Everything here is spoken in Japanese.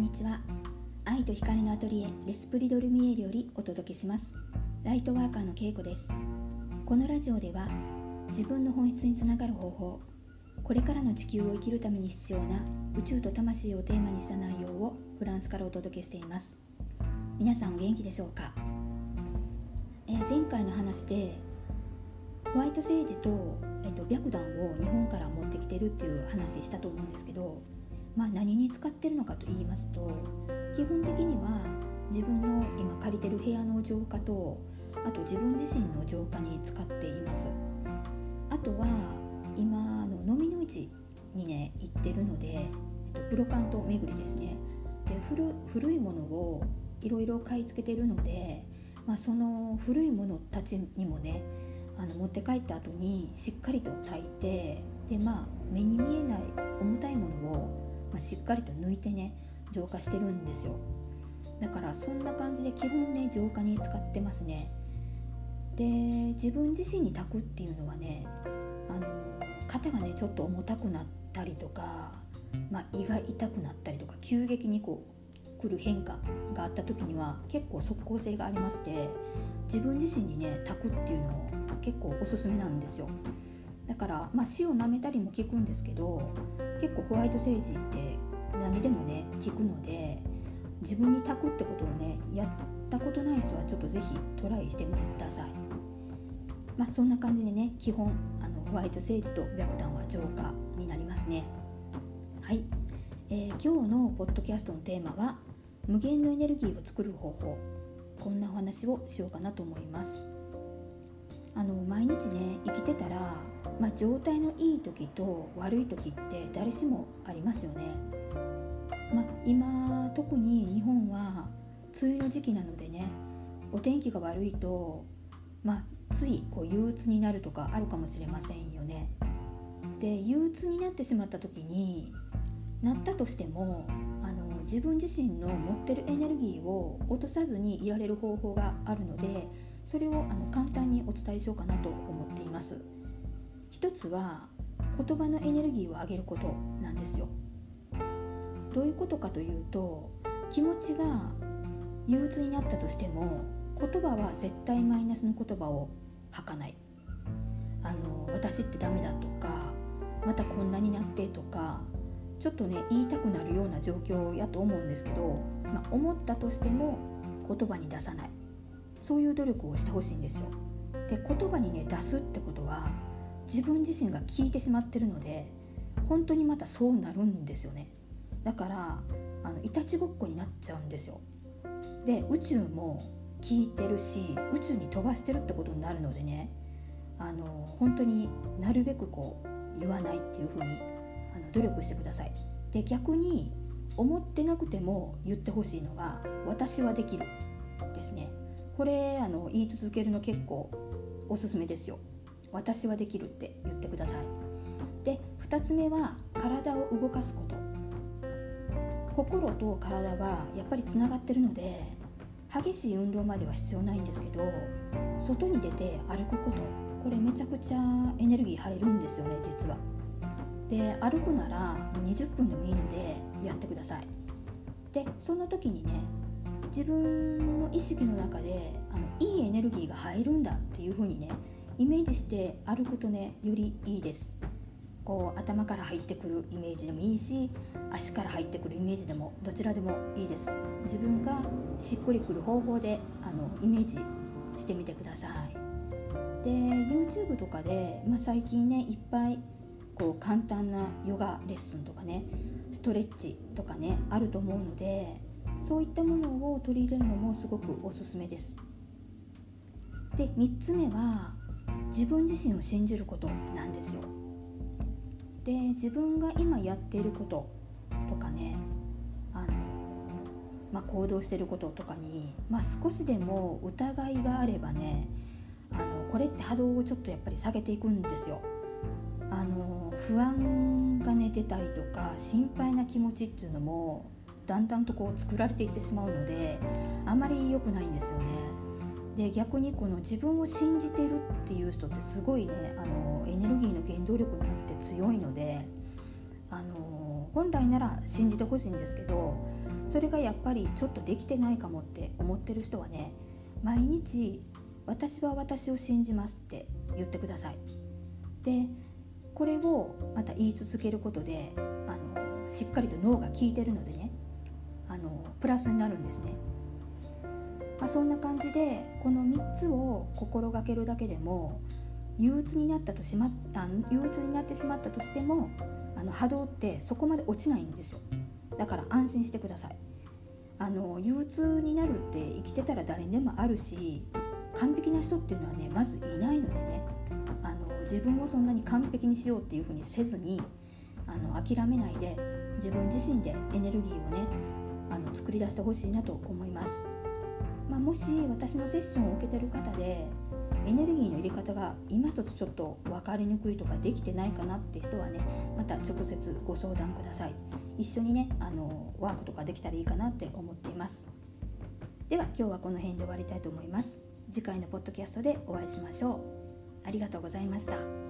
んにちは。愛と光のアトリエレスプリドルミエルよりお届けします。ライトワーカーのけいこです。このラジオでは自分の本質につながる方法これからの地球を生きるために必要な宇宙と魂をテーマにした内容をフランスからお届けしています。皆さんお元気でしょうか、えー、前回の話でホワイトセージと,、えーと白檀を日本から持ってきてるっていう話したと思うんですけどまあ、何に使ってるのかと言いますと基本的には自分の今借りてる部屋の浄化とあと自分自身の浄化に使っています。あとは今の飲みの市にね行ってるので、えっと、プロカント巡りですね。で古古いものをいろいろ買い付けてるので、まあ、その古いものたちにもねあの持って帰った後にしっかりと炊いてでまあ目に見えない重たいものをまあ、しっかりと抜いてね浄化してるんですよ。だからそんな感じで基本ね浄化に使ってますね。で自分自身に炊くっていうのはねあの肩がねちょっと重たくなったりとか、まあ、胃が痛くなったりとか急激にこう来る変化があった時には結構即効性がありまして自分自身にね炊くっていうのを結構おすすめなんですよ。だから、まあ、塩舐めたりも効くんですけど結構ホワイトセージって何でもね効くので自分に炊くってことをねやったことない人はちょっと是非トライしてみてください。まあそんな感じでね基本あのホワイトセージと白檀は浄化になりますね。はい、えー、今日のポッドキャストのテーマは無限のエネルギーを作る方法。こんなお話をしようかなと思います。あの毎日ね生きてたらまあ、状態のいい時と悪い時って誰しもありますよね。まあ、今特に日本は梅雨の時期なのでねお天気が悪いと、まあ、ついこう憂鬱になるとかあるかもしれませんよね。で憂鬱になってしまった時になったとしてもあの自分自身の持ってるエネルギーを落とさずにいられる方法があるのでそれをあの簡単にお伝えしようかなと思っています。一つは言葉のエネルギーを上げることなんですよ。どういうことかというと気持ちが憂鬱になったとしても言葉は絶対マイナスの言葉を吐かない。あの私ってダメだとかまたこんなになってとかちょっとね言いたくなるような状況やと思うんですけど、まあ、思ったとしても言葉に出さない。そういう努力をしてほしいんですよ。で言葉にね出すってことは自分自身が聞いてしまってるので本当にまたそうなるんですよね。だからあのいたちごっこになっちゃうんですよ。で宇宙も聞いてるし宇宙に飛ばしてるってことになるのでねあの本当になるべくこう言わないっていうふうにあの努力してください。で逆に思ってなくても言ってほしいのが「私はできる」ですね。これあの言い続けるの結構おすすめですよ。私はできるって言ってください。で2つ目は体を動かすこと。心と体はやっぱりつながってるので激しい運動までは必要ないんですけど外に出て歩くこと。これめちゃくちゃエネルギー入るんですよね実は。で歩くならもう20分でもいいのでやってください。でその時にね自分の意識の中であのいいエネルギーが入るんだっていう風にねイメージして歩くとねよりいいです。こう頭から入ってくるイメージでもいいし足から入ってくるイメージでもどちらでもいいです。自分がしっくりくる方法であのイメージしてみてください。で YouTube とかで、まあ、最近ねいっぱいこう簡単なヨガレッスンとかねストレッチとかねあると思うのでそういったものを取り入れるのもすごくおすすめです。で3つ目は自分自身を信じることなんですよ。で自分が今やっていることとかねあの、まあ、行動していることとかに、まあ、少しでも疑いがあればねあのこれって波動をちょっとやっぱり下げていくんですよ。あの不安がね出たりとか心配な気持ちっていうのもだんだんとこう作られていってしまうのであまり良くないんですよね。で逆にこの自分を信じてるっていう人ってすごいねあのエネルギーの原動力になって強いのであの本来なら信じてほしいんですけどそれがやっぱりちょっとできてないかもって思ってる人はね毎日「私は私を信じます」って言ってください。でこれをまた言い続けることであのしっかりと脳が効いてるのでねあのプラスになるんですね。まあ、そんな感じでこの3つを心がけるだけでも憂鬱になったとしまあ憂鬱になってしまったとしてもあの波動ってそこまで落ちないんですよ。だから安心してください。あの憂鬱になるって生きてたら誰にでもあるし完璧な人っていうのはねまずいないのでね。あの自分をそんなに完璧にしようっていうふうにせずにあの諦めないで自分自身でエネルギーをねあの作り出してほしいなと思います、まあ、もし私のセッションを受けてる方でエネルギーの入れ方が今一つちょっと分かりにくいとかできてないかなって人はねまた直接ご相談ください。一緒にねあのワークとかできたらいいかなって思っています。では今日はこの辺で終わりたいと思います。次回のポッドキャストでお会いしましょう。ありがとうございました。